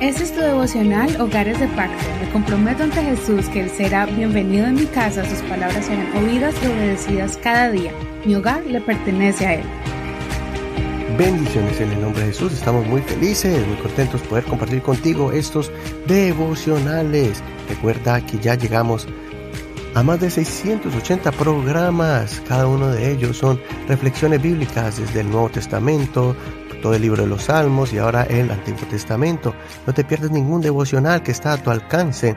Este es tu devocional Hogares de Pacto. Me comprometo ante Jesús que Él será bienvenido en mi casa, sus palabras serán oídas y obedecidas cada día. Mi hogar le pertenece a Él. Bendiciones en el nombre de Jesús. Estamos muy felices, muy contentos de poder compartir contigo estos devocionales. Recuerda que ya llegamos a más de 680 programas. Cada uno de ellos son reflexiones bíblicas desde el Nuevo Testamento, todo el libro de los Salmos y ahora el Antiguo Testamento. No te pierdas ningún devocional que está a tu alcance.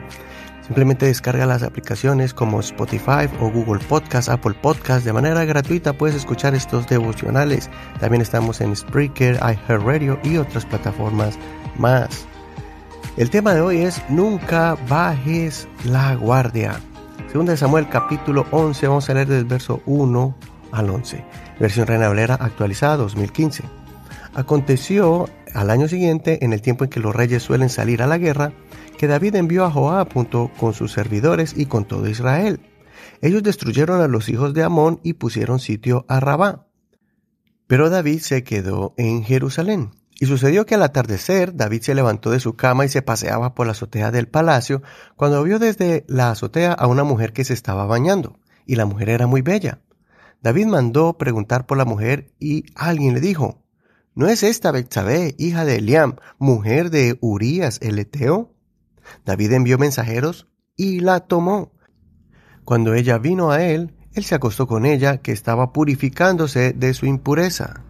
Simplemente descarga las aplicaciones como Spotify o Google Podcast, Apple Podcast. De manera gratuita puedes escuchar estos devocionales. También estamos en Spreaker, iHeartRadio y otras plataformas más. El tema de hoy es Nunca bajes la guardia. Segunda de Samuel capítulo 11, vamos a leer del verso 1 al 11. Versión Reina Valera actualizada 2015. Aconteció al año siguiente, en el tiempo en que los reyes suelen salir a la guerra, que David envió a Joab junto con sus servidores y con todo Israel. Ellos destruyeron a los hijos de Amón y pusieron sitio a Rabá. Pero David se quedó en Jerusalén. Y sucedió que al atardecer David se levantó de su cama y se paseaba por la azotea del palacio cuando vio desde la azotea a una mujer que se estaba bañando, y la mujer era muy bella. David mandó preguntar por la mujer y alguien le dijo, ¿No es esta Betsabé, hija de Eliam, mujer de Urías el Eteo? David envió mensajeros y la tomó. Cuando ella vino a él, él se acostó con ella, que estaba purificándose de su impureza.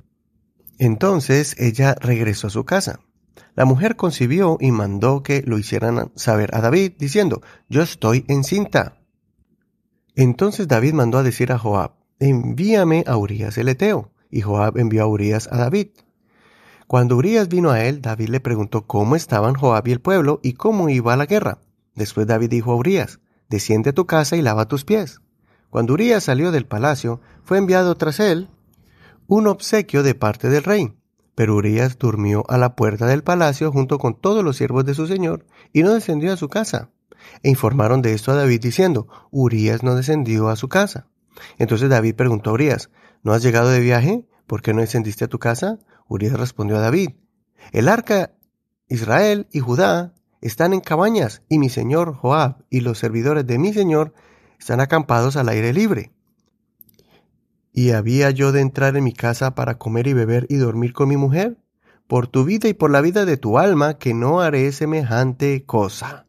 Entonces ella regresó a su casa. La mujer concibió y mandó que lo hicieran saber a David, diciendo, Yo estoy encinta. Entonces David mandó a decir a Joab, Envíame a Urías el Eteo. Y Joab envió a Urías a David. Cuando Urias vino a él, David le preguntó cómo estaban Joab y el pueblo y cómo iba la guerra. Después David dijo a Urias, desciende a tu casa y lava tus pies. Cuando Urias salió del palacio, fue enviado tras él un obsequio de parte del rey. Pero Urias durmió a la puerta del palacio junto con todos los siervos de su señor y no descendió a su casa. E informaron de esto a David diciendo, Urias no descendió a su casa. Entonces David preguntó a Urias, ¿no has llegado de viaje? ¿Por qué no descendiste a tu casa? Urias respondió a David, el arca, Israel y Judá están en cabañas, y mi señor Joab y los servidores de mi señor están acampados al aire libre. ¿Y había yo de entrar en mi casa para comer y beber y dormir con mi mujer? Por tu vida y por la vida de tu alma, que no haré semejante cosa.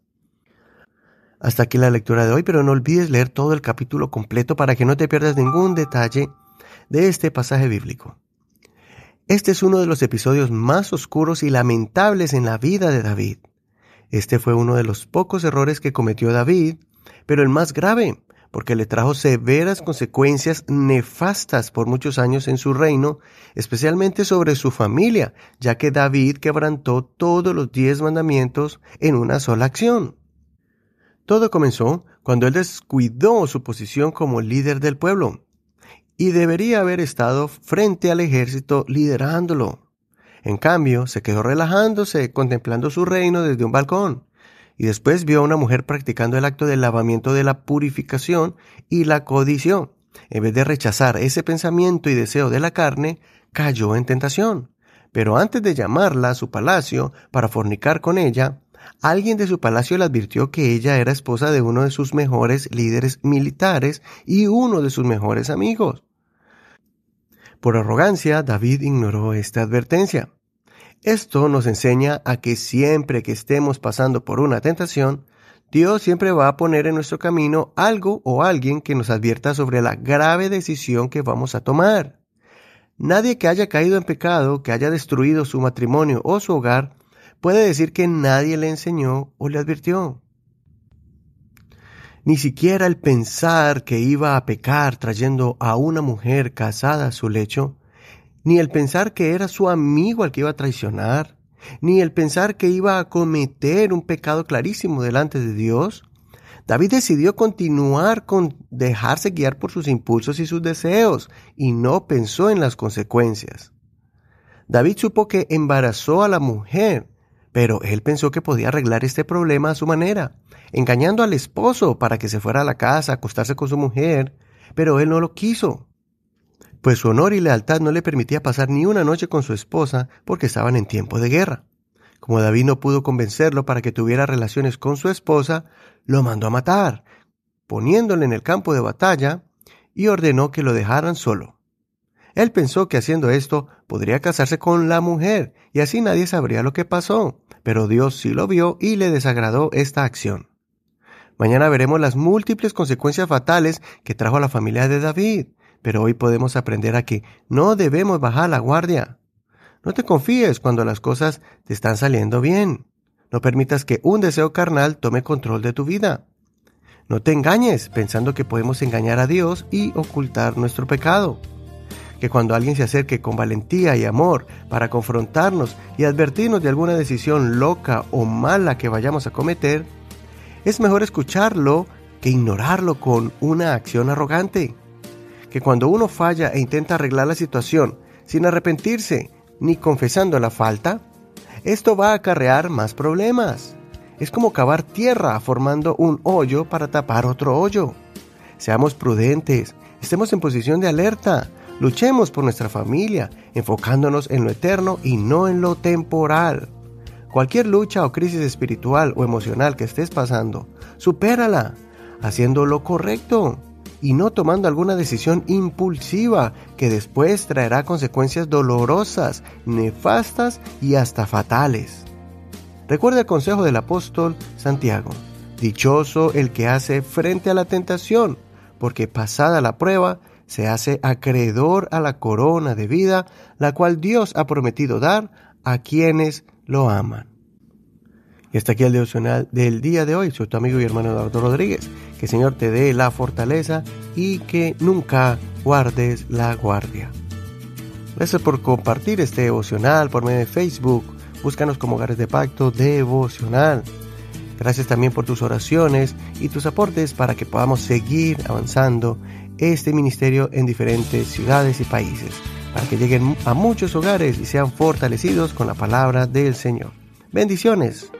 Hasta aquí la lectura de hoy, pero no olvides leer todo el capítulo completo para que no te pierdas ningún detalle de este pasaje bíblico. Este es uno de los episodios más oscuros y lamentables en la vida de David. Este fue uno de los pocos errores que cometió David, pero el más grave, porque le trajo severas consecuencias nefastas por muchos años en su reino, especialmente sobre su familia, ya que David quebrantó todos los diez mandamientos en una sola acción. Todo comenzó cuando él descuidó su posición como líder del pueblo y debería haber estado frente al ejército liderándolo. En cambio, se quedó relajándose, contemplando su reino desde un balcón, y después vio a una mujer practicando el acto del lavamiento de la purificación y la codición. En vez de rechazar ese pensamiento y deseo de la carne, cayó en tentación. Pero antes de llamarla a su palacio para fornicar con ella, alguien de su palacio le advirtió que ella era esposa de uno de sus mejores líderes militares y uno de sus mejores amigos. Por arrogancia, David ignoró esta advertencia. Esto nos enseña a que siempre que estemos pasando por una tentación, Dios siempre va a poner en nuestro camino algo o alguien que nos advierta sobre la grave decisión que vamos a tomar. Nadie que haya caído en pecado, que haya destruido su matrimonio o su hogar, puede decir que nadie le enseñó o le advirtió. Ni siquiera el pensar que iba a pecar trayendo a una mujer casada a su lecho, ni el pensar que era su amigo al que iba a traicionar, ni el pensar que iba a cometer un pecado clarísimo delante de Dios, David decidió continuar con dejarse guiar por sus impulsos y sus deseos, y no pensó en las consecuencias. David supo que embarazó a la mujer, pero él pensó que podía arreglar este problema a su manera, engañando al esposo para que se fuera a la casa a acostarse con su mujer, pero él no lo quiso. Pues su honor y lealtad no le permitía pasar ni una noche con su esposa porque estaban en tiempo de guerra. Como David no pudo convencerlo para que tuviera relaciones con su esposa, lo mandó a matar, poniéndole en el campo de batalla, y ordenó que lo dejaran solo. Él pensó que haciendo esto podría casarse con la mujer, y así nadie sabría lo que pasó, pero Dios sí lo vio y le desagradó esta acción. Mañana veremos las múltiples consecuencias fatales que trajo a la familia de David, pero hoy podemos aprender a que no debemos bajar la guardia. No te confíes cuando las cosas te están saliendo bien. No permitas que un deseo carnal tome control de tu vida. No te engañes pensando que podemos engañar a Dios y ocultar nuestro pecado. Que cuando alguien se acerque con valentía y amor para confrontarnos y advertirnos de alguna decisión loca o mala que vayamos a cometer, es mejor escucharlo que ignorarlo con una acción arrogante que cuando uno falla e intenta arreglar la situación sin arrepentirse ni confesando la falta, esto va a acarrear más problemas. Es como cavar tierra formando un hoyo para tapar otro hoyo. Seamos prudentes, estemos en posición de alerta, luchemos por nuestra familia, enfocándonos en lo eterno y no en lo temporal. Cualquier lucha o crisis espiritual o emocional que estés pasando, supérala, haciendo lo correcto y no tomando alguna decisión impulsiva que después traerá consecuencias dolorosas, nefastas y hasta fatales. Recuerda el consejo del apóstol Santiago. Dichoso el que hace frente a la tentación, porque pasada la prueba, se hace acreedor a la corona de vida, la cual Dios ha prometido dar a quienes lo aman. Y hasta aquí el devocional del día de hoy. Soy tu amigo y hermano Eduardo Rodríguez. Que el Señor te dé la fortaleza y que nunca guardes la guardia. Gracias por compartir este devocional por medio de Facebook. Búscanos como Hogares de Pacto Devocional. Gracias también por tus oraciones y tus aportes para que podamos seguir avanzando este ministerio en diferentes ciudades y países, para que lleguen a muchos hogares y sean fortalecidos con la palabra del Señor. Bendiciones.